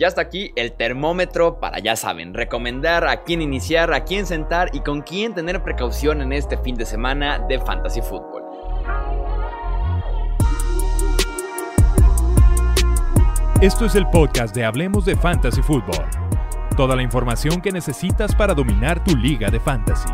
Ya hasta aquí el termómetro para, ya saben, recomendar a quién iniciar, a quién sentar y con quién tener precaución en este fin de semana de Fantasy Football. Esto es el podcast de Hablemos de Fantasy Football. Toda la información que necesitas para dominar tu liga de fantasy.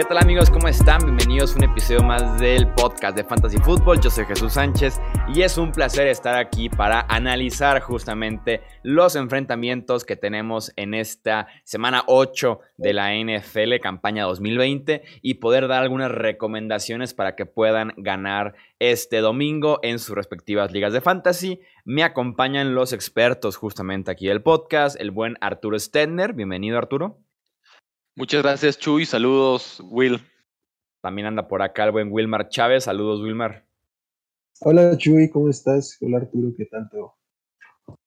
¿Qué tal amigos? ¿Cómo están? Bienvenidos a un episodio más del podcast de Fantasy Football. Yo soy Jesús Sánchez y es un placer estar aquí para analizar justamente los enfrentamientos que tenemos en esta semana 8 de la NFL campaña 2020 y poder dar algunas recomendaciones para que puedan ganar este domingo en sus respectivas ligas de fantasy. Me acompañan los expertos justamente aquí del podcast, el buen Arturo Stedner. Bienvenido Arturo. Muchas gracias, Chuy. Saludos, Will. También anda por acá el buen Wilmar Chávez. Saludos, Wilmar. Hola, Chuy, ¿cómo estás? Hola, Arturo, ¿qué tal todo?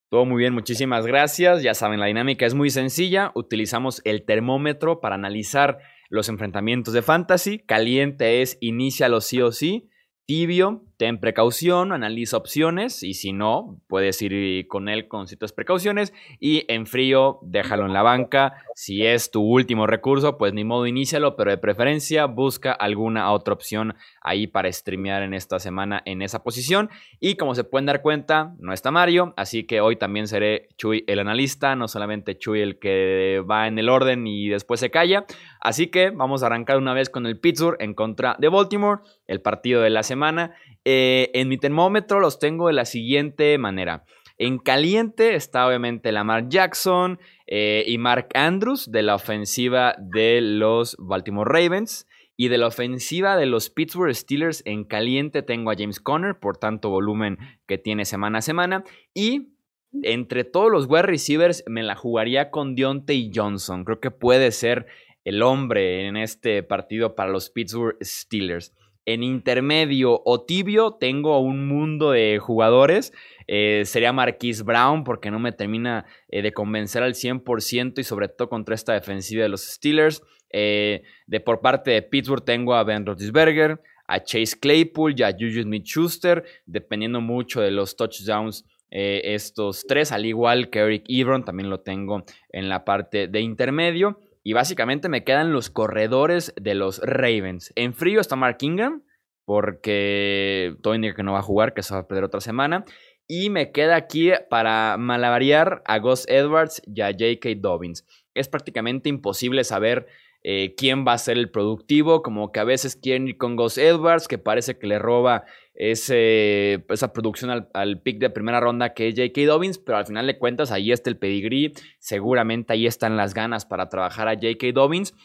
Todo muy bien, muchísimas gracias. Ya saben, la dinámica es muy sencilla. Utilizamos el termómetro para analizar los enfrentamientos de fantasy. Caliente es inícialo sí o sí. Tibio, ten precaución, analiza opciones y si no, puedes ir con él con ciertas precauciones. Y en frío, déjalo en la banca. Si es tu último recurso, pues ni modo, inícialo, pero de preferencia busca alguna otra opción ahí para streamear en esta semana en esa posición. Y como se pueden dar cuenta, no está Mario, así que hoy también seré Chuy el analista, no solamente Chuy el que va en el orden y después se calla. Así que vamos a arrancar una vez con el Pittsburgh en contra de Baltimore, el partido de la semana. Eh, en mi termómetro los tengo de la siguiente manera. En caliente está obviamente Lamar Jackson eh, y Mark Andrews de la ofensiva de los Baltimore Ravens. Y de la ofensiva de los Pittsburgh Steelers en caliente tengo a James Conner, por tanto volumen que tiene semana a semana. Y entre todos los wide receivers me la jugaría con Deontay Johnson. Creo que puede ser el hombre en este partido para los Pittsburgh Steelers. En intermedio o tibio tengo un mundo de jugadores. Eh, sería Marquise Brown porque no me termina eh, de convencer al 100% y sobre todo contra esta defensiva de los Steelers. Eh, de por parte de Pittsburgh tengo a Ben Roethlisberger, a Chase Claypool y a Juju Smith-Schuster, dependiendo mucho de los touchdowns estos tres, al igual que Eric Ebron, también lo tengo en la parte de intermedio. Y básicamente me quedan los corredores de los Ravens. En frío está Mark Ingram, porque todo indica que no va a jugar, que se va a perder otra semana. Y me queda aquí para malavariar a Gus Edwards y a J.K. Dobbins. Es prácticamente imposible saber eh, quién va a ser el productivo, como que a veces quieren ir con Gus Edwards, que parece que le roba esa producción al, pick de primera ronda que es J.K. Dobbins, pero al final de cuentas ahí está el pedigrí, seguramente ahí están las ganas para trabajar a J.K. Dobbins.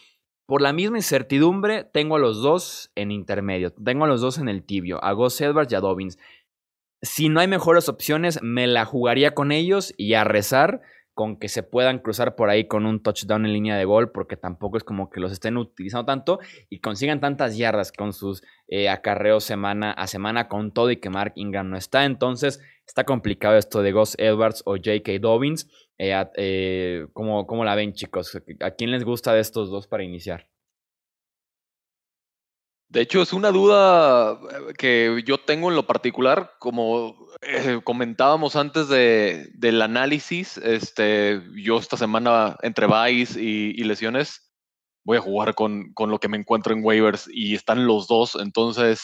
Por la misma incertidumbre, tengo a los dos en intermedio, tengo a los dos en el tibio, a Gus Edwards y a Dobbins. Si no hay mejores opciones, me la jugaría con ellos y a rezar con que se puedan cruzar por ahí con un touchdown en línea de gol, porque tampoco es como que los estén utilizando tanto y consigan tantas yardas con sus eh, acarreos semana a semana con todo y que Mark Ingram no está. Entonces está complicado esto de Gus Edwards o J.K. Dobbins. Eh, eh, ¿cómo, la ven chicos? ¿A quién les gusta de estos dos para iniciar? De hecho, es una duda que yo tengo en lo particular, como eh, comentábamos antes de, del análisis, este, yo esta semana entre buys y, lesiones voy a jugar con, con, lo que me encuentro en waivers y están los dos, entonces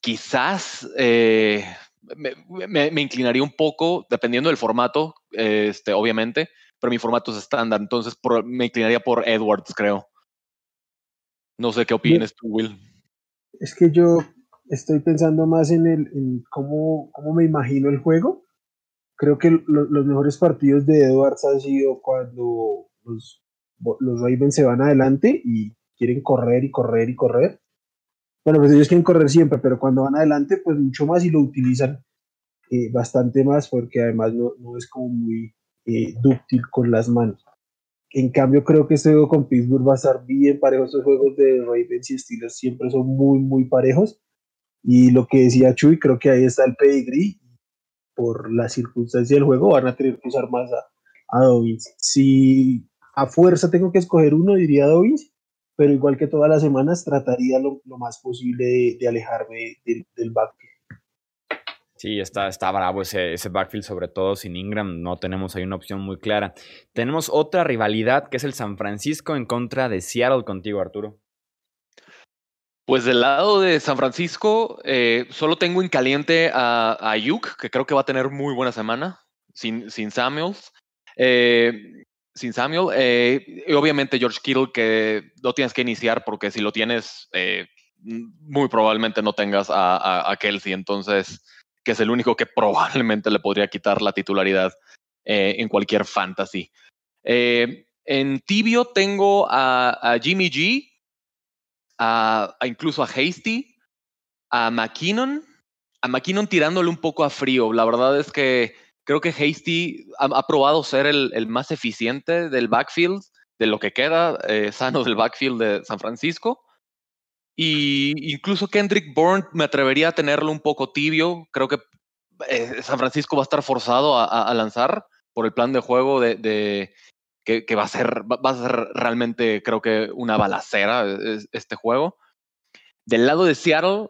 quizás eh, me, me, inclinaría un poco, dependiendo del formato, este, obviamente, pero mi formato es estándar, entonces me inclinaría por Edwards, creo. No sé qué opinas tú, Will. Es que yo estoy pensando más en, el, en cómo, cómo me imagino el juego. Creo que los mejores partidos de Edwards han sido cuando los, los Ravens se van adelante y quieren correr y correr y correr. Bueno, pues ellos quieren correr siempre, pero cuando van adelante, pues mucho más y lo utilizan eh, bastante más porque además no, no es como muy eh, dúctil con las manos. En cambio, creo que este juego con Pittsburgh va a estar bien parejo. Estos juegos de Ravens y Steelers siempre son muy, muy parejos. Y lo que decía Chuy, creo que ahí está el pedigree. Por la circunstancia del juego, van a tener que usar más a, a Dobbins. Si a fuerza tengo que escoger uno, diría Dobbins, pero igual que todas las semanas, trataría lo, más posible de, alejarme del, del Sí, está, está bravo ese, ese backfield, sobre todo sin Ingram. No tenemos ahí una opción muy clara. Tenemos otra rivalidad que es el San Francisco en contra de Seattle contigo, Arturo. Pues del lado de San Francisco, eh, solo tengo en caliente a, a que creo que va a tener muy buena semana, sin, sin Samuels. Eh, sin Samuel. Eh, y obviamente George Kittle, que lo tienes que iniciar porque si lo tienes, muy probablemente no tengas a, a, Kelsey. Entonces, que es el único que probablemente le podría quitar la titularidad en cualquier fantasy. en tibio tengo a Jimmy G, a, incluso a Hasty, a McKinnon, a McKinnon tirándole un poco a frío. La verdad es que creo que Hasty ha, probado ser el, más eficiente del backfield, de lo que queda eh, sano del backfield de San Francisco. Y incluso Kendrick Bourne me atrevería a tenerlo un poco tibio. Creo que eh, San Francisco va a estar forzado a, lanzar por el plan de juego de, que, va, a ser, va a ser realmente, creo que, una balacera e, este juego. Del lado de Seattle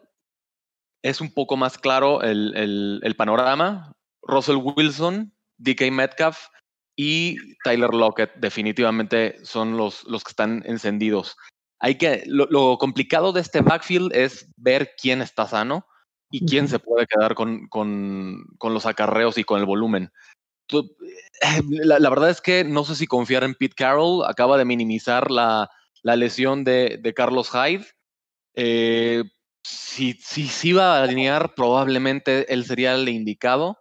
es un poco más claro el, el, panorama. Russell Wilson, DK Metcalf y Tyler Lockett definitivamente son los, los que están encendidos. Hay que, lo, complicado de este backfield es ver quién está sano y quién se puede quedar con, con, con los acarreos y con el volumen. Eh, la, verdad es que no sé si confiar en Pete Carroll. Acaba de minimizar la, lesión de, Carlos Hyde. Eh, si, si, si iba a alinear, probablemente él sería el indicado.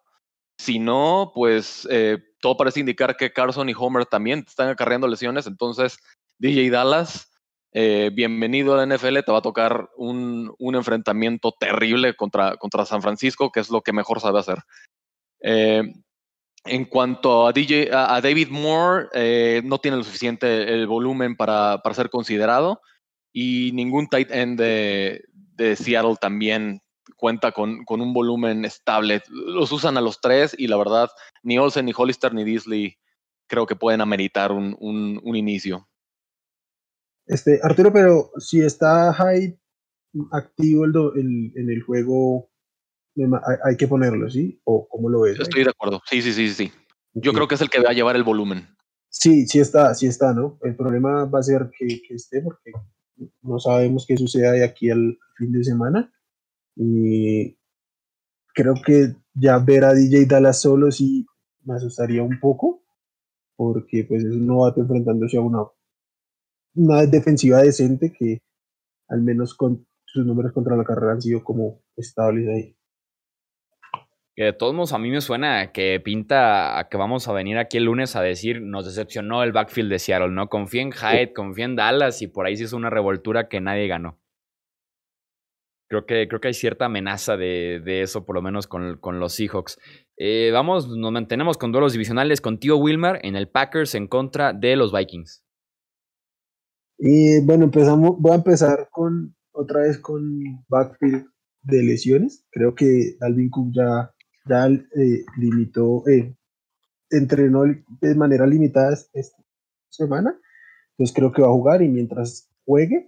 Si no, pues eh, todo parece indicar que Carson y Homer también están acarreando lesiones. Entonces, DJ Dallas, bienvenido a la NFL. Te va a tocar un, enfrentamiento terrible contra, San Francisco, que es lo que mejor sabe hacer. En cuanto a, David Moore, eh, no tiene lo suficiente el volumen para, ser considerado y ningún tight end de, Seattle también cuenta con, un volumen estable. Los usan a los tres y la verdad, ni Olsen, ni Hollister, ni Disley creo que pueden ameritar un inicio. Este, Arturo, pero si está Hyde activo el, el, en el juego hay, que ponerlo, ¿sí? ¿O cómo lo ves? Estoy de acuerdo. Sí, sí, sí, sí. Yo creo que es el que va a llevar el volumen. Sí, sí está, sí está, ¿no? El problema va a ser que, esté porque no sabemos qué suceda de aquí al fin de semana. Y creo que ya ver a DJ Dallas solo sí me asustaría un poco, porque pues es un novato enfrentándose a una, una defensiva decente que al menos con sus números contra la carrera han sido como estables ahí. Que de todos modos a mí me suena que pinta a que vamos a venir aquí el lunes a decir nos decepcionó el backfield de Seattle, ¿no? Confía en Hyde, confía en Dallas y por ahí sí es una revoltura que nadie ganó. Creo que, creo que hay cierta amenaza de, de eso, por lo menos con, con los Seahawks. Eh, vamos, nos mantenemos con duelos divisionales con Tío Wilmar en el Packers en contra de los Vikings. Y bueno, empezamos, voy a empezar con otra vez con backfield de lesiones. Creo que Alvin Cook ya ya eh, limitó, eh, entrenó de manera limitada esta semana, entonces creo que va a jugar y mientras juegue,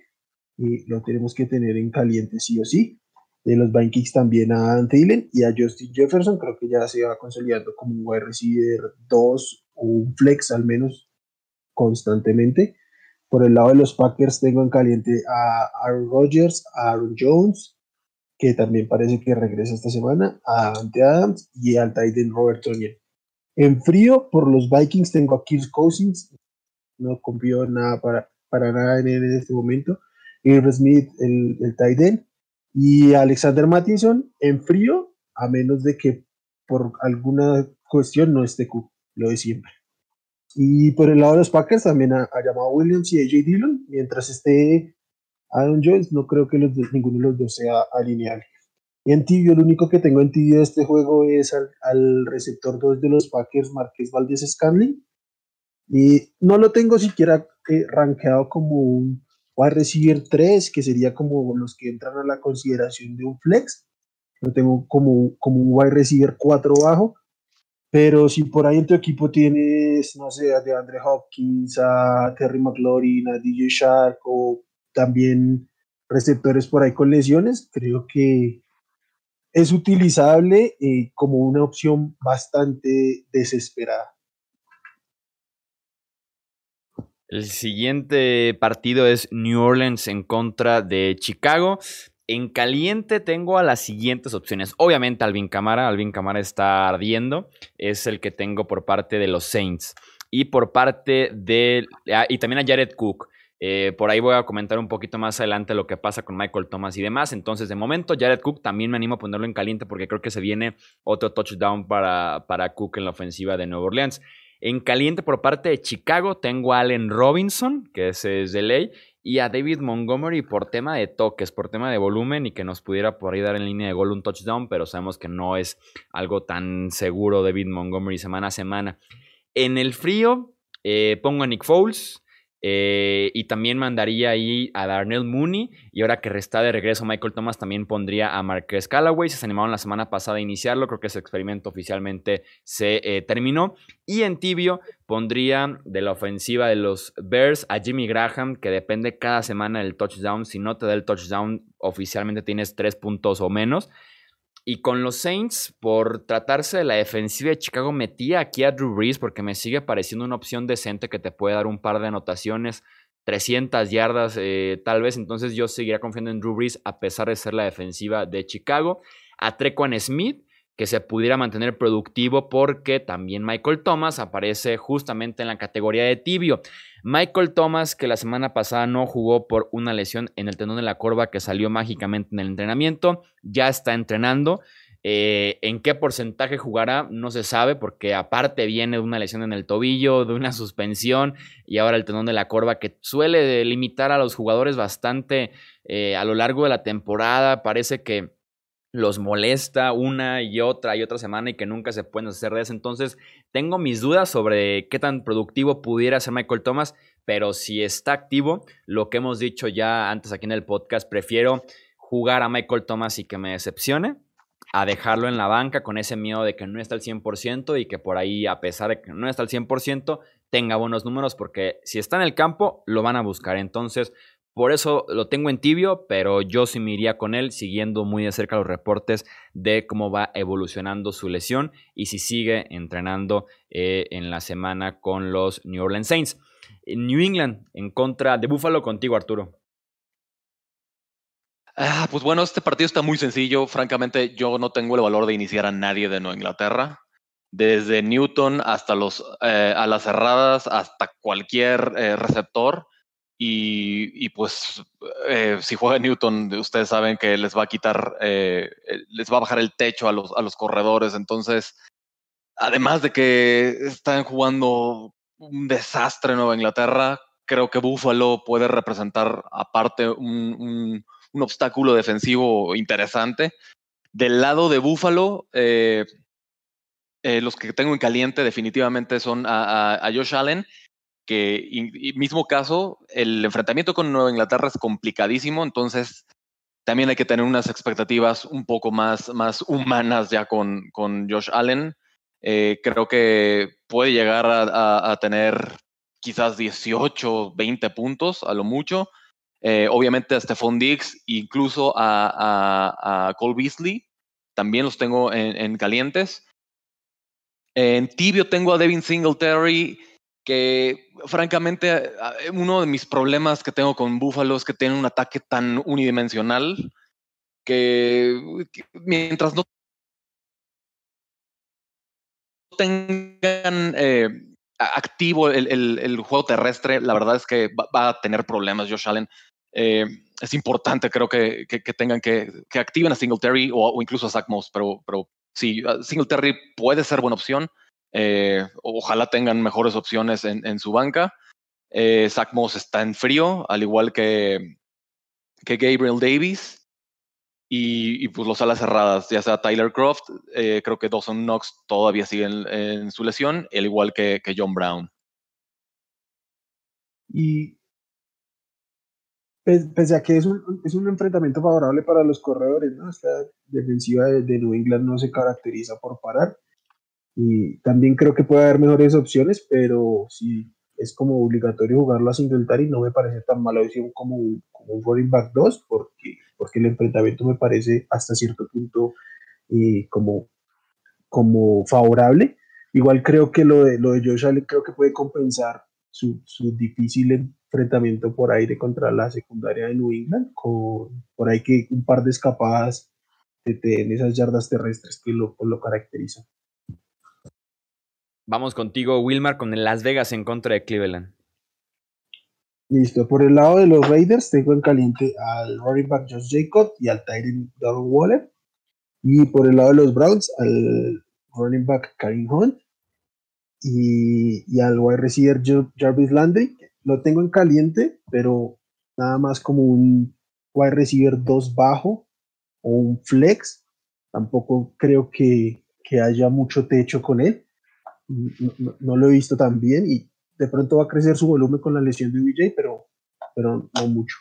y lo tenemos que tener en caliente sí o sí. De los Vikings también a Adam y a Justin Jefferson, creo que ya se va consolidando como un wide receiver 2 o un flex al menos constantemente. Por el lado de los Packers tengo en caliente a Aaron Rodgers, a Aaron Jones, que también parece que regresa esta semana, a Ante Adams y al Titan Robert Tonyan. En frío, por los Vikings tengo a Kirk Cousins, no confío nada para, para nada en él en este momento. Irv Smith, el, el Titan, y Alexander Mattinson en frío, a menos de que por alguna cuestión no esté Cook, lo de siempre. Y por el lado de los Packers también ha, llamado a Williams y AJ Dillon, mientras esté Aaron Jones, no creo que ninguno de los dos sea alineable. Y en tibio, lo único que tengo en tibio de este juego es al, receptor 2 de los Packers, Marqués Valdés Scanley. Y no lo tengo siquiera eh, rankeado como un wide receiver 3, que sería como los que entran a la consideración de un flex. Lo tengo como, como un wide receiver 4 bajo. Pero si por ahí en tu equipo tienes, no sé, a DeAndre Hopkins, a Terry McLaurin, a DJ Shark o también receptores por ahí con lesiones, creo que es utilizable eh, como una opción bastante desesperada. El siguiente partido es New Orleans en contra de Chicago. En caliente tengo a las siguientes opciones. Obviamente Alvin Camara, Alvin Camara está ardiendo, es el que tengo por parte de los Saints. Y por parte de... Ah, y también a Jared Cook. Eh, por ahí voy a comentar un poquito más adelante lo que pasa con Michael Thomas y demás. Entonces, de momento, Jared Cook también me animo a ponerlo en caliente porque creo que se viene otro touchdown para, para Cook en la ofensiva de Nueva Orleans. En caliente por parte de Chicago tengo a Allen Robinson, que ese es de ley, y a David Montgomery por tema de toques, por tema de volumen y que nos pudiera por ahí dar en línea de gol un touchdown, pero sabemos que no es algo tan seguro David Montgomery semana a semana. En el frío eh, pongo a Nick Foles, eh, y también mandaría ahí a Darnell Mooney. Y ahora que resta de regreso Michael Thomas, también pondría a Marquez Callaway. Se animaron la semana pasada a iniciarlo. Creo que ese experimento oficialmente se eh, terminó. Y en tibio pondría de la ofensiva de los Bears a Jimmy Graham, que depende cada semana del touchdown. Si no te da el touchdown, oficialmente tienes tres puntos o menos. Y con los Saints, por tratarse de la defensiva de Chicago, metí aquí a Drew Brees porque me sigue pareciendo una opción decente que te puede dar un par de anotaciones, 300 yardas eh, tal vez. Entonces yo seguiría confiando en Drew Brees a pesar de ser la defensiva de Chicago. A Trequan Smith, que se pudiera mantener productivo porque también Michael Thomas aparece justamente en la categoría de tibio. Michael Thomas, que la semana pasada no jugó por una lesión en el tendón de la corva que salió mágicamente en el entrenamiento, ya está entrenando. Eh, ¿En qué porcentaje jugará? No se sabe porque aparte viene de una lesión en el tobillo, de una suspensión y ahora el tendón de la corva que suele limitar a los jugadores bastante eh, a lo largo de la temporada. Parece que los molesta una y otra y otra semana y que nunca se pueden hacer de eso. Entonces, tengo mis dudas sobre qué tan productivo pudiera ser Michael Thomas, pero si está activo, lo que hemos dicho ya antes aquí en el podcast, prefiero jugar a Michael Thomas y que me decepcione a dejarlo en la banca con ese miedo de que no está al 100% y que por ahí, a pesar de que no está al 100%, tenga buenos números porque si está en el campo, lo van a buscar. Entonces, por eso lo tengo en tibio, pero yo sí me iría con él siguiendo muy de cerca los reportes de cómo va evolucionando su lesión y si sigue entrenando eh, en la semana con los New Orleans Saints. New England en contra de Buffalo contigo, Arturo. Ah, pues bueno, este partido está muy sencillo. Francamente, yo no tengo el valor de iniciar a nadie de Nueva Inglaterra. Desde Newton hasta los eh, a las cerradas, hasta cualquier eh, receptor y, pues eh, si juega Newton, ustedes saben que les va a quitar, eh, eh, les va a bajar el techo a los, a los corredores. Entonces, además de que están jugando un desastre en Nueva Inglaterra, creo que Buffalo puede representar aparte un, un, obstáculo defensivo interesante. Del lado de Buffalo, los que tengo en caliente definitivamente son a, a Josh Allen que mismo caso, el enfrentamiento con Nueva Inglaterra es complicadísimo, entonces también hay que tener unas expectativas un poco más, más humanas ya con, con Josh Allen. Eh, creo que puede llegar a, tener quizás 18, 20 puntos a lo mucho. Eh, obviamente a Stephon Diggs, incluso a, a, Cole Beasley, también los tengo en, en calientes. En tibio tengo a Devin Singletary que francamente uno de mis problemas que tengo con Buffalo es que tienen un ataque tan unidimensional que, mientras no tengan eh, activo el, juego terrestre, la verdad es que va, a tener problemas Josh Allen. Eh, es importante, creo que, tengan que, que activen a Singletary o, o incluso a Zach Moss, pero, pero sí, Singletary puede ser buena opción. Eh, ojalá tengan mejores opciones en, su banca. Eh, Zach Moss está en frío, al igual que, que Gabriel Davis. Y, pues los alas cerradas, ya sea Tyler Croft, eh, creo que Dawson Knox todavía sigue en, su lesión, al igual que, que, John Brown. Y pese a que es un, es un enfrentamiento favorable para los corredores, ¿no? Esta defensiva de, de New England no se caracteriza por parar. Y también creo que puede haber mejores opciones, pero si es como obligatorio jugarlo a Singletary, no me parece tan mala opción como, como un running back 2, porque, porque el enfrentamiento me parece hasta cierto punto eh, como, como favorable. Igual creo que lo de, lo de Josh Allen creo que puede compensar su, su difícil enfrentamiento por aire contra la secundaria de New England, con por ahí que un par de escapadas en esas yardas terrestres que lo, lo caracterizan. Vamos contigo, Wilmar, con el Las Vegas en contra de Cleveland. Listo, por el lado de los Raiders tengo en caliente al running back Josh Jacob y al Tyrant Darren Waller. Y por el lado de los Browns al running back Karim Hunt y, al wide receiver Jarvis Landry. Lo tengo en caliente, pero nada más como un wide receiver 2 bajo o un flex. Tampoco creo que, haya mucho techo con él. No, lo he visto tan bien y de pronto va a crecer su volumen con la lesión de VJ, pero, pero no mucho.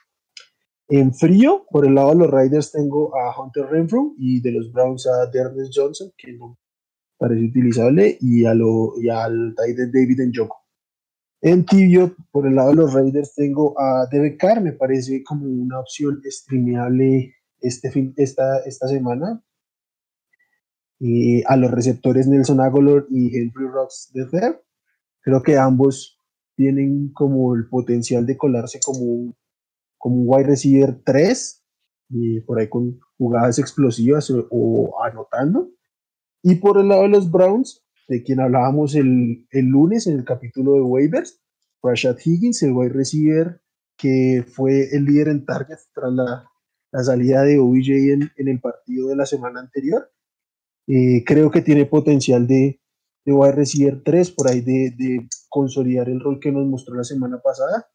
En frío, por el lado de los Riders tengo a Hunter Renfrew y de los Browns a Dernes Johnson, que no parece utilizable, y, a lo, y al Titan David Njoku. En tibio, por el lado de los Raiders, tengo a Derek Carr, me parece como una opción streameable este fin, esta, esta semana. A los receptores Nelson Aguilar y Henry Rocks de Fer. Creo que ambos tienen como el potencial de colarse como un, como un wide receiver 3, y por ahí con jugadas explosivas o anotando. Y por el lado de los Browns, de quien hablábamos el, el lunes en el capítulo de waivers, Rashad Higgins, el wide receiver que fue el líder en targets tras la, la salida de OBJ en, en, el partido de la semana anterior. Eh, creo que tiene potencial de, de wide receiver 3, por ahí de, de, consolidar el rol que nos mostró la semana pasada.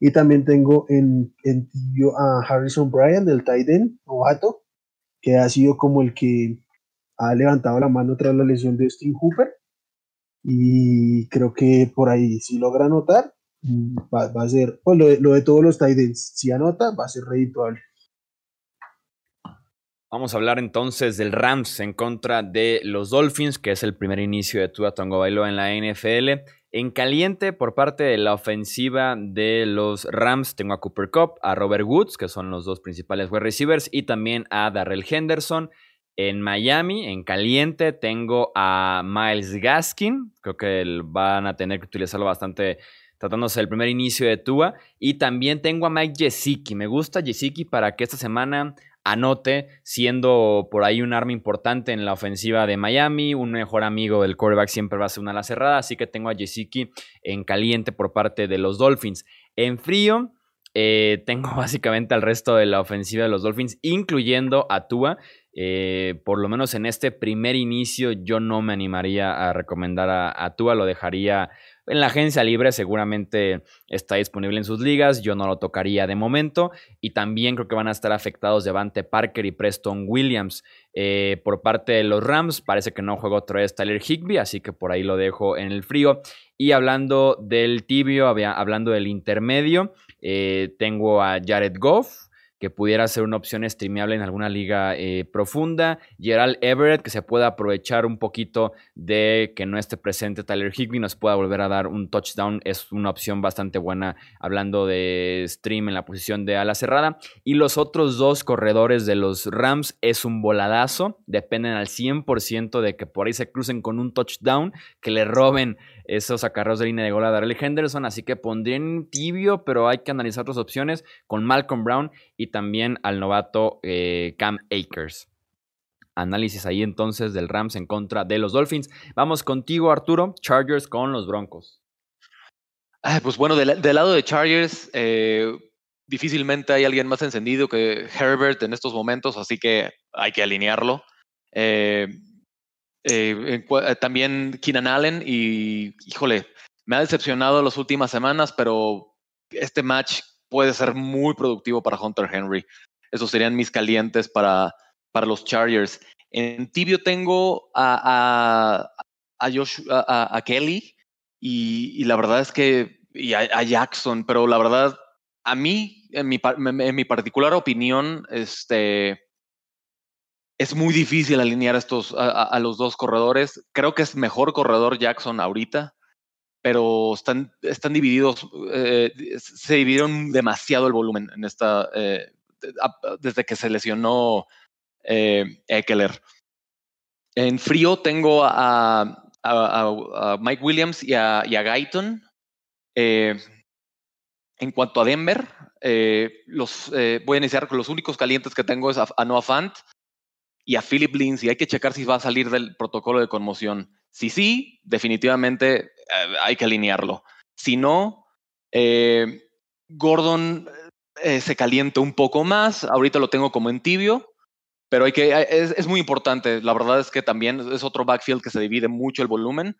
Y también tengo en, en a Harrison Bryan, del tight end, novato, que ha sido como el que ha levantado la mano tras la lesión de Steve Hooper y creo que por ahí si logra anotar mm, va, a ser pues lo, de, todos los Titans si anota va a ser redituable Vamos a hablar entonces del Rams en contra de los Dolphins, que es el primer inicio de Tua Tongo Bailo en la NFL. En caliente, por parte de la ofensiva de los Rams, tengo a Cooper Cup, a Robert Woods, que son los dos principales wide receivers, y también a Darrell Henderson. En Miami, en caliente, tengo a Miles Gaskin. Creo que van a tener que utilizarlo bastante tratándose del primer inicio de Tua. Y también tengo a Mike Gesicki. Me gusta Gesicki para que esta semana anote, siendo por ahí un arma importante en la ofensiva de Miami. Un mejor amigo del quarterback siempre va a ser una ala cerrada. Así que tengo a Gesicki en caliente por parte de los Dolphins. En frío, eh, tengo básicamente al resto de la ofensiva de los Dolphins, incluyendo a Tua. Eh, por lo menos en este primer inicio, yo no me animaría a recomendar a, a Tua, lo dejaría en la agencia libre, seguramente está disponible en sus ligas, yo no lo tocaría de momento, y también creo que van a estar afectados Devante Parker y Preston Williams. Eh, por parte de los Rams, parece que no juega otra vez Tyler Higby, así que por ahí lo dejo en el frío. Y hablando del tibio, hablando del intermedio, eh, tengo a Jared Goff, que pudiera ser una opción streameable en alguna liga eh, profunda. Gerald Everett, que se pueda aprovechar un poquito de que no esté presente Tyler Higby, nos pueda volver a dar un touchdown. Es una opción bastante buena hablando de stream en la posición de ala cerrada. Y los otros dos corredores de los Rams es un voladazo. Dependen al 100% de que por ahí se crucen con un touchdown, que le roben esos acarreos de línea de gol a Darrell Henderson, así que pondría en tibio, pero hay que analizar otras opciones con Malcolm Brown y también al novato eh, Cam Akers. Análisis ahí entonces del Rams en contra de los Dolphins. Vamos contigo, Arturo. Chargers con los Broncos. pues bueno, del, lado de Chargers, eh, difícilmente hay alguien más encendido que Herbert en estos momentos, así que hay que alinearlo. Eh, también Keenan Allen y, híjole, me ha decepcionado las últimas semanas, pero este match puede ser muy productivo para Hunter Henry. Esos serían mis calientes para, para los Chargers. En tibio tengo a, a, a, a, Kelly y, la verdad es que, y a, Jackson, pero la verdad, a mí, en mi, en mi particular opinión, este, es muy difícil alinear estos, a, los dos corredores. Creo que es mejor corredor Jackson ahorita, pero están, están divididos, eh, se dividieron demasiado el volumen en esta, eh, desde que se lesionó eh, Eckler. En frío tengo a, Mike Williams y a, Guyton. Eh, en cuanto a Denver, los, voy a iniciar con los únicos calientes que tengo es a, Noah Fant y a Philip Lindsay. Hay que checar si va a salir del protocolo de conmoción. Si sí, definitivamente hay que alinearlo. Si no, Gordon se calienta un poco más. Ahorita lo tengo como en tibio. Pero hay que, es, muy importante. La verdad es que también es otro backfield que se divide mucho el volumen.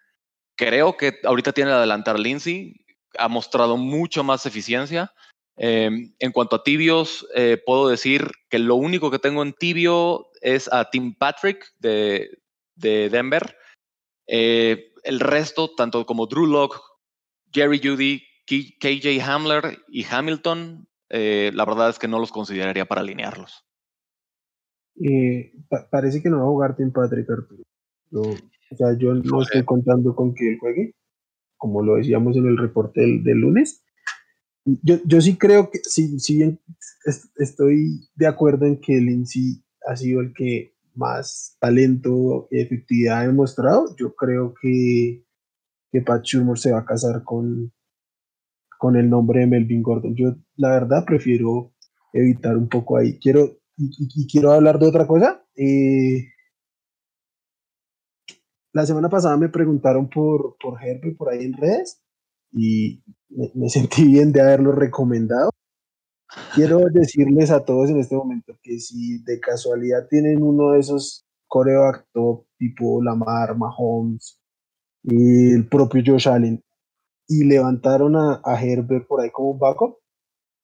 Creo que ahorita tiene que adelantar Lindsay. Ha mostrado mucho más eficiencia. Em, en cuanto a tibios, eh, puedo decir que lo único que tengo en tibio es a Tim Patrick de, Denver. Eh, el resto, tanto como Drew Locke, Jerry Judy, KJ Hamler y Hamilton, eh, la verdad es que no los consideraría para alinearlos. Eh, parece que no va a jugar Tim Patrick Arturo. o sea, yo no estoy contando con que él juegue, como lo decíamos en el reporte del, lunes. Yo, yo, sí creo que, si, si bien estoy de acuerdo en que Lindsay ha sido el que más talento y efectividad ha demostrado, yo creo que, que Pat Schumer se va a casar con, con el nombre de Melvin Gordon. Yo, la verdad, prefiero evitar un poco ahí. Quiero, y, quiero hablar de otra cosa. Eh, la semana pasada me preguntaron por, por Herbert por ahí en redes y me, sentí bien de haberlo recomendado. Quiero decirles a todos en este momento que si de casualidad tienen uno de esos coreback top tipo Lamar, Mahomes y el propio Josh Allen y levantaron a, Herbert por ahí como un backup,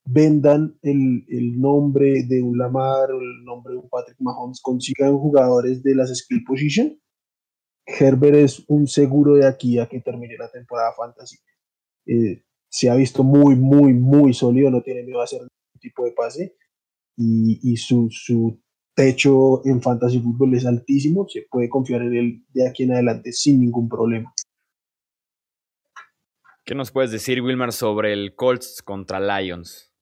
vendan el, el, nombre de un Lamar o el nombre de un Patrick Mahomes, consigan jugadores de las skill position. Herbert es un seguro de aquí a que termine la temporada fantasy. Eh, se ha visto muy, muy, muy sólido, no tiene miedo a hacer tipo de pase y, y su, su, techo en fantasy fútbol es altísimo, se puede confiar en él de aquí en adelante sin ningún problema. ¿Qué nos puedes decir, Wilmar, sobre el Colts contra Lions?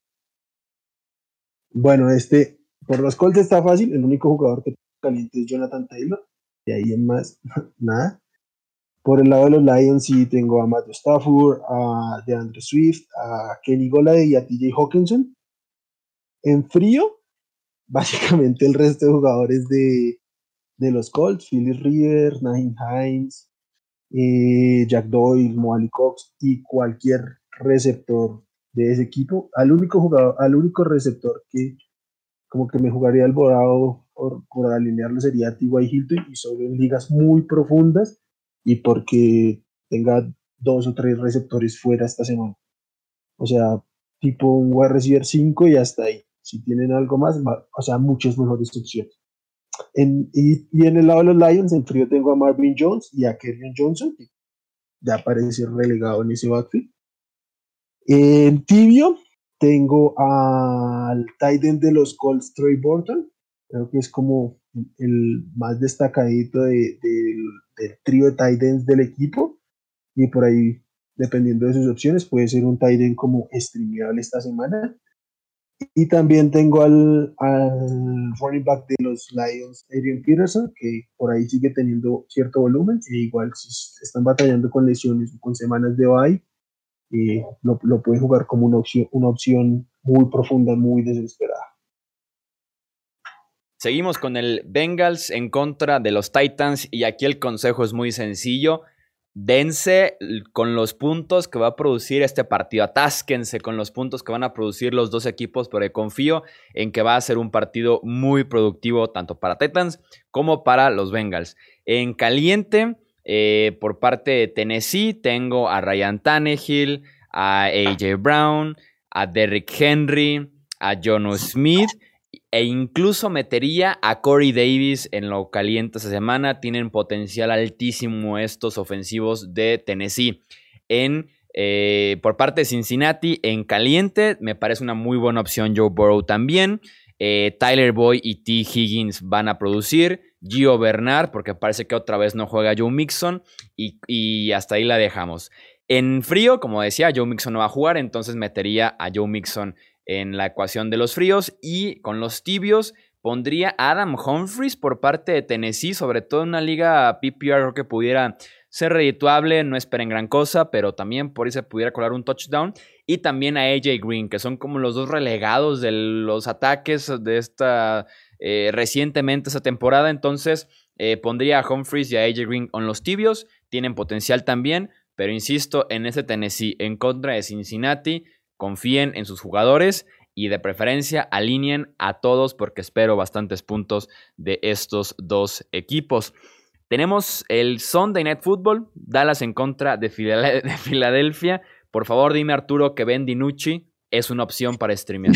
Bueno, este, por los Colts está fácil, el único jugador que caliente es Jonathan Taylor, y ahí en más, nada. Por el lado de los Lions sí tengo a Matthew Stafford, a DeAndre Swift, a Kenny Golade y a TJ Hawkinson. En frío, básicamente el resto de jugadores de, los Colts, Philip Rivers, Nahin Hines, eh, Jack Doyle, Moali Cox y cualquier receptor de ese equipo. Al único jugador, al único receptor que como que me jugaría el borado por, por alinearlo sería T.Y. Hilton y solo en ligas muy profundas y porque tenga dos o tres receptores fuera esta semana. O sea, tipo un wide receiver 5 y hasta ahí. Si tienen algo más, o sea, muchas mejores opciones. En, y, y, en el lado de los Lions, en frío tengo a Marvin Jones y a Kevin Johnson, que ya aparece relegado en ese backfield. En tibio tengo al Titan de los Colts, Troy Burton. Creo que es como el más destacadito del trío de Titans del equipo. Y por ahí, dependiendo de sus opciones, puede ser un Titan como streameable esta semana. Y también tengo al, al, running back de los Lions, Adrian Peterson, que por ahí sigue teniendo cierto volumen. E igual si están batallando con lesiones o con semanas de bye, y lo, lo puede jugar como una opción, una opción muy profunda, muy desesperada. Seguimos con el Bengals en contra de los Titans y aquí el consejo es muy sencillo. Dense con los puntos que va a producir este partido. Atásquense con los puntos que van a producir los dos equipos, porque confío en que va a ser un partido muy productivo tanto para Titans como para los Bengals. En caliente, eh, por parte de Tennessee tengo a Ryan Tannehill, a AJ Brown, a Derrick Henry, a Jono Smith e incluso metería a Corey Davis en lo caliente esta semana. Tienen potencial altísimo estos ofensivos de Tennessee. En, eh, por parte de Cincinnati, en caliente, me parece una muy buena opción Joe Burrow también. Eh, Tyler Boy y T. Higgins van a producir. Gio Bernard, porque parece que otra vez no juega Joe Mixon. Y, hasta ahí la dejamos. En frío, como decía, Joe Mixon no va a jugar, entonces metería a Joe Mixon en la ecuación de los fríos. Y con los tibios, pondría Adam Humphries por parte de Tennessee, sobre todo en una liga PPR que pudiera ser redituable, no esperen gran cosa, pero también por ahí se pudiera colar un touchdown. Y también a AJ Green, que son como los dos relegados de los ataques de esta eh, recientemente esta temporada. Entonces eh, pondría a Humphries y a AJ Green en los tibios. Tienen potencial también, pero insisto, en ese Tennessee en contra de Cincinnati, confíen en sus jugadores y de preferencia alineen a todos porque espero bastantes puntos de estos dos equipos. Tenemos el Sunday Night Football, Dallas en contra de, Filadelfia. Por favor, dime Arturo que Ben DiNucci es una opción para streamear.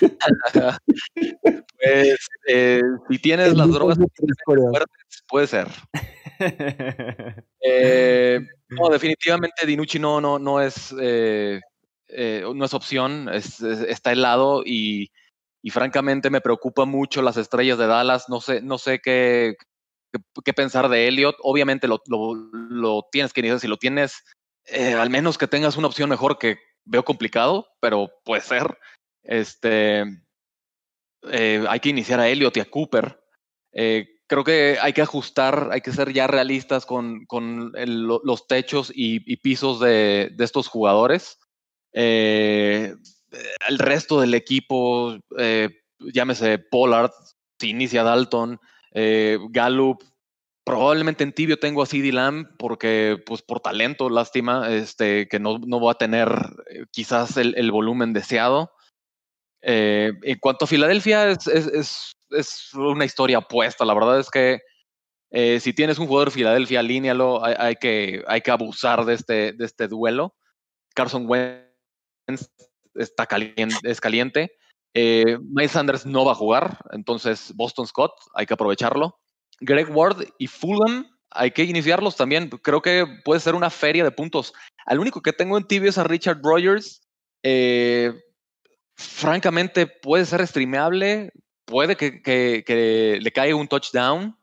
pues eh, si tienes las drogas fuertes, puede ser. Eh, no, definitivamente Dinucci no, no, no es eh, no es opción, está helado y, francamente me preocupa mucho las estrellas de Dallas. No sé, no sé qué, qué, pensar de Elliot. Obviamente lo, lo, tienes que iniciar. Si lo tienes, eh, al menos que tengas una opción mejor que veo complicado, pero puede ser. Este, eh, hay que iniciar a Elliot y a Cooper. Eh, creo que hay que ajustar, hay que ser ya realistas con, con los techos y, pisos de, estos jugadores. El resto del equipo, llámese Pollard, si inicia Dalton, eh, Gallup, probablemente en tibio tengo a CD Lamb porque, pues por talento, lástima, este, que no, no va a tener eh, quizás el, volumen deseado. Eh, en cuanto a Filadelfia, es, es, es, una historia opuesta. La verdad es que si tienes un jugador de Filadelfia, alínealo. Hay, que, hay que abusar de este, de este duelo. Carson Wentz está caliente, es caliente. Eh, Miles Sanders no va a jugar, entonces Boston Scott, hay que aprovecharlo. Greg Ward y Fulham, hay que iniciarlos también. Creo que puede ser una feria de puntos. Al único que tengo en tibio es a Richard Rogers. Eh, francamente, puede ser streameable, puede que, le caiga un touchdown,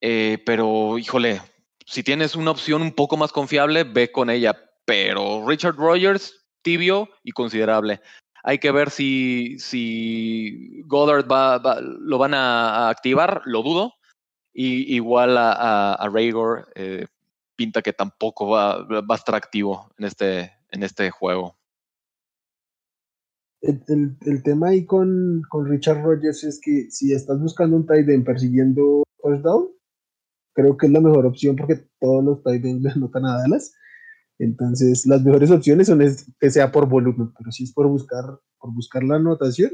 eh, pero híjole, si tienes una opción un poco más confiable, ve con ella. Pero Richard Rogers, tibio y considerable. Hay que ver si, si Goddard va, lo van a, activar, lo dudo. Y igual a, a, eh, pinta que tampoco va, va, a estar activo en este, en este juego. El, el, tema ahí con, con, Richard Rogers es que si estás buscando un tight end persiguiendo touchdown, creo que es la mejor opción porque todos los tight ends le anotan a Dallas. Entonces, las mejores opciones son que sea por volumen, pero si es por buscar, por buscar la anotación,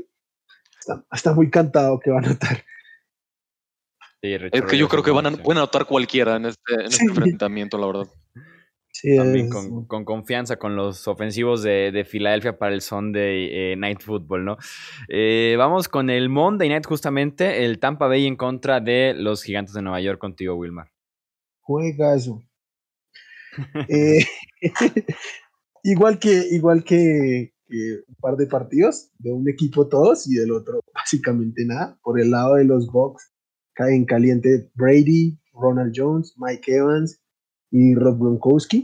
está, muy cantado que va a anotar. es que yo creo que van a, pueden anotar cualquiera en este, este enfrentamiento, la verdad. Sí, También con, confianza con los ofensivos de, Filadelfia para el Sunday eh, Night Football, ¿no? Eh, vamos con el Monday Night, justamente, el Tampa Bay en contra de los Gigantes de Nueva York contigo, Wilmar. Juega eso. Eh, igual que, igual que, un par de partidos, de un equipo todos y del otro básicamente nada. Por el lado de los Bucks caen caliente Brady, Ronald Jones, Mike Evans y Rob Gronkowski.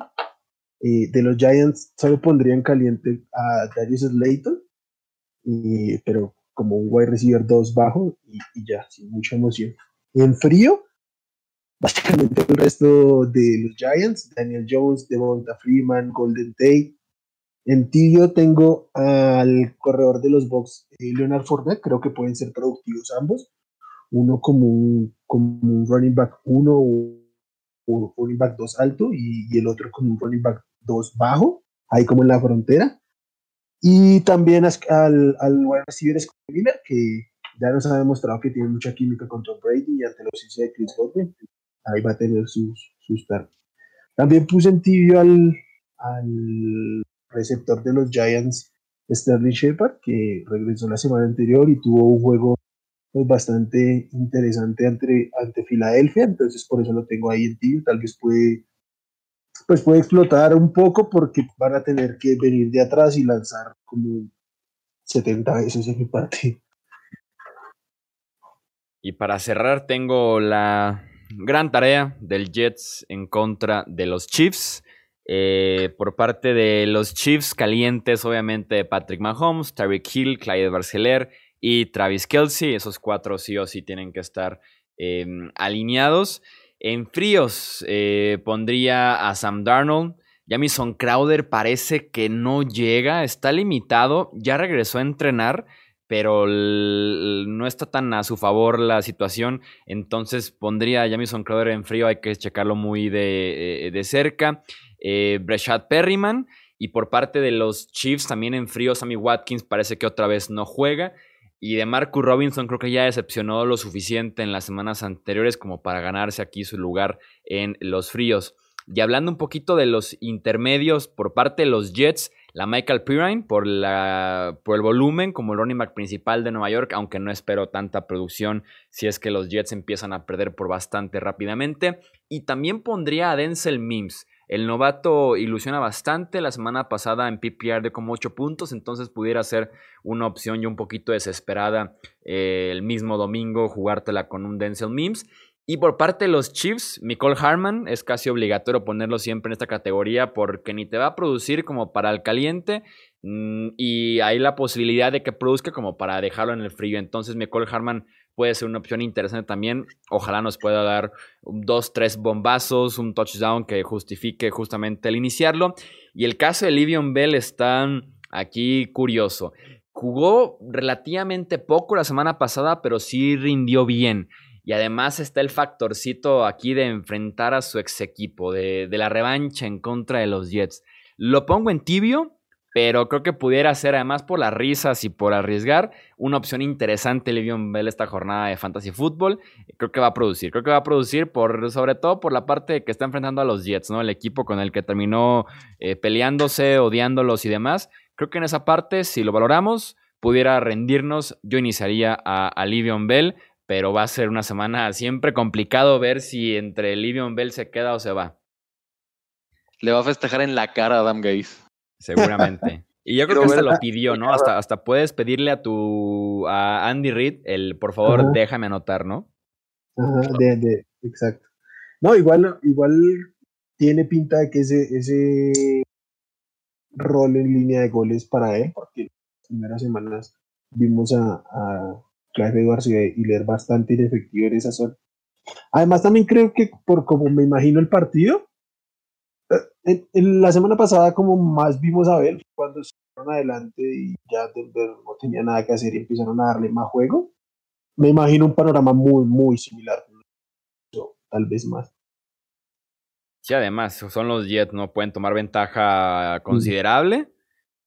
Eh, de los Giants solo pondrían caliente a Darius Slayton, pero como un wide receiver 2 bajo y, y, ya, sin mucha emoción. En frío, básicamente el resto de los Giants, Daniel Jones, Devonta Freeman, Golden Tate. En tibio tengo al corredor de los Bucks, eh, Leonard Fournette, creo que pueden ser productivos ambos. Uno como un, como running back 1 o, un running back 2 alto y, el otro como un running back 2 bajo, ahí como en la frontera. Y también al, al wide receiver Miller, que ya nos ha demostrado que tiene mucha química con Tom Brady y ante los de Chris Godwin ahí va a tener sus, sus También puse en tibio al, al receptor de los Giants, Sterling Shepard, que regresó la semana anterior y tuvo un juego pues, bastante interesante ante, ante Filadelfia, entonces por eso lo tengo ahí en tibio, tal vez puede pues puede explotar un poco porque van a tener que venir de atrás y lanzar como 70 veces en mi parte. Y para cerrar tengo la gran tarea del Jets en contra de los Chiefs. Eh, por parte de los Chiefs calientes, obviamente Patrick Mahomes, Tyreek Hill, Clyde Barceler y Travis Kelsey. Esos cuatro sí o sí tienen que estar em, alineados. En fríos eh, pondría a Sam Darnold. Jamison Crowder parece que no llega, está limitado, ya regresó a entrenar, pero no está tan a su favor la situación. Entonces pondría a Jamison Crowder en frío, hay que checarlo muy de, eh, cerca. Eh, Breshad Perryman. Y por parte de los Chiefs, también en frío, Sammy Watkins parece que otra vez no juega. Y de Marcus Robinson creo que ya decepcionó lo suficiente en las semanas anteriores como para ganarse aquí su lugar en los fríos. Y hablando un poquito de los intermedios por parte de los Jets, la Michael Pirine por, el volumen como el running back principal de Nueva York, aunque no espero tanta producción si es que los Jets empiezan a perder por bastante rápidamente. Y también pondría a Denzel Mims. El novato ilusiona bastante. La semana pasada en PPR de como 8 puntos, entonces pudiera ser una opción y un poquito desesperada eh, el mismo domingo jugártela con un Denzel Mims. Y por parte de los Chiefs, Nicole Harman es casi obligatorio ponerlo siempre en esta categoría porque ni te va a producir como para el caliente mm, y hay la posibilidad de que produzca como para dejarlo en el frío. Entonces, Nicole Harman puede ser una opción interesante también. Ojalá nos pueda dar dos, tres bombazos, un touchdown que justifique justamente el iniciarlo. Y el caso de Livion Bell está aquí curioso. Jugó relativamente poco la semana pasada, pero sí rindió bien. Y además está el factorcito aquí de enfrentar a su ex equipo, de, la revancha en contra de los Jets. Lo pongo en tibio, pero creo que pudiera ser, además por las risas y por arriesgar, una opción interesante Livion Bell esta jornada de Fantasy Football. Creo que va a producir, creo que va a producir por, sobre todo por la parte que está enfrentando a los Jets, ¿no? El equipo con el que terminó eh, peleándose, odiándolos y demás. Creo que en esa parte, si lo valoramos, pudiera rendirnos. Yo iniciaría a, a Livion Bell pero va a ser una semana siempre complicado ver si entre Livion Bell se queda o se va. Le va a festejar en la cara a Adam Gaze. Seguramente. Y yo creo que se lo pidió, ¿no? Hasta, hasta puedes pedirle a tu a Andy Reid el por favor déjame anotar, ¿no? Ajá, de, de, exacto. No, igual, igual tiene pinta de que ese, ese rol en línea de goles para él, porque las primeras semanas vimos a Clive Edwards y, leer bastante inefectivo en esa zona. Además, también creo que por como me imagino el partido, eh, en, la semana pasada como más vimos a ver cuando se fueron adelante y ya no tenía nada que hacer y empezaron a darle más juego. Me imagino un panorama muy, muy similar. Tal vez más. Sí, además, son los Jets, no pueden tomar ventaja considerable.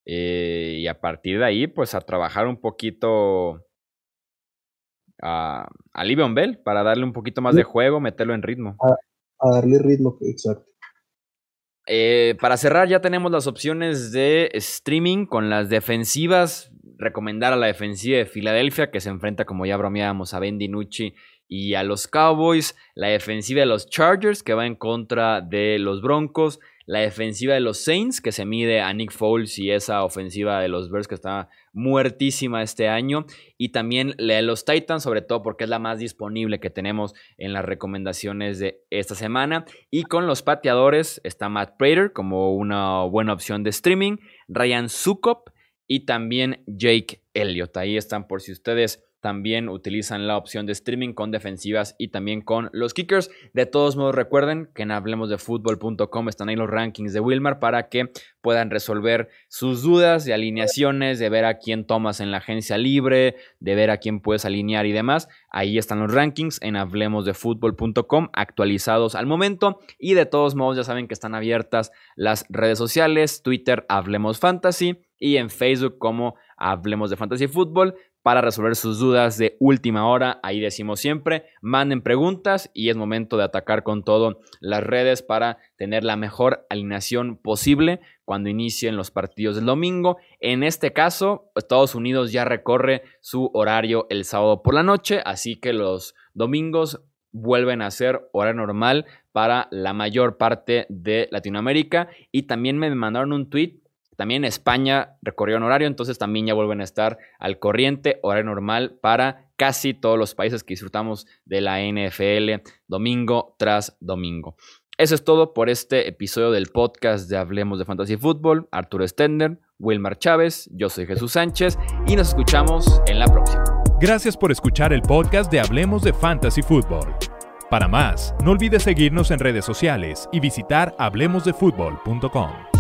Eh, y a partir de ahí, pues a trabajar un poquito a, a Livion Bell para darle un poquito más de juego, meterlo en ritmo. A, darle ritmo, exacto. Eh, para cerrar, ya tenemos las opciones de streaming con las defensivas. Recomendar a la defensiva de Filadelfia, que se enfrenta, como ya bromeábamos, a Ben DiNucci y a los Cowboys. La defensiva de los Chargers, que va en contra de los Broncos. La defensiva de los Saints, que se mide a Nick Foles y esa ofensiva de los Bears que está muertísima este año. Y también la de los Titans, sobre todo porque es la más disponible que tenemos en las recomendaciones de esta semana. Y con los pateadores está Matt Prater como una buena opción de streaming. Ryan Sukop y también Jake Elliott. Ahí están por si ustedes también utilizan la opción de streaming con defensivas y también con los kickers. De todos modos, recuerden que en hablemosdefutbol.com están ahí los rankings de Wilmar para que puedan resolver sus dudas de alineaciones, de ver a quién tomas en la agencia libre, de ver a quién puedes alinear y demás. Ahí están los rankings en hablemosdefutbol.com actualizados al momento. Y de todos modos, ya saben que están abiertas las redes sociales, Twitter Hablemos Fantasy y en Facebook como Hablemos de Fantasy Fútbol para resolver sus dudas de última hora. Ahí decimos siempre, manden preguntas y es momento de atacar con todo las redes para tener la mejor alineación posible cuando inicien los partidos del domingo. En este caso, Estados Unidos ya recorre su horario el sábado por la noche, así que los domingos vuelven a ser hora normal para la mayor parte de Latinoamérica. Y también me mandaron un tweet también España recorrió un horario, entonces también ya vuelven a estar al corriente, horario normal para casi todos los países que disfrutamos de la NFL domingo tras domingo. Eso es todo por este episodio del podcast de Hablemos de Fantasy Fútbol. Arturo Stender, Wilmar Chávez, yo soy Jesús Sánchez y nos escuchamos en la próxima. Gracias por escuchar el podcast de Hablemos de Fantasy Fútbol. Para más, no olvides seguirnos en redes sociales y visitar hablemosdefutbol.com.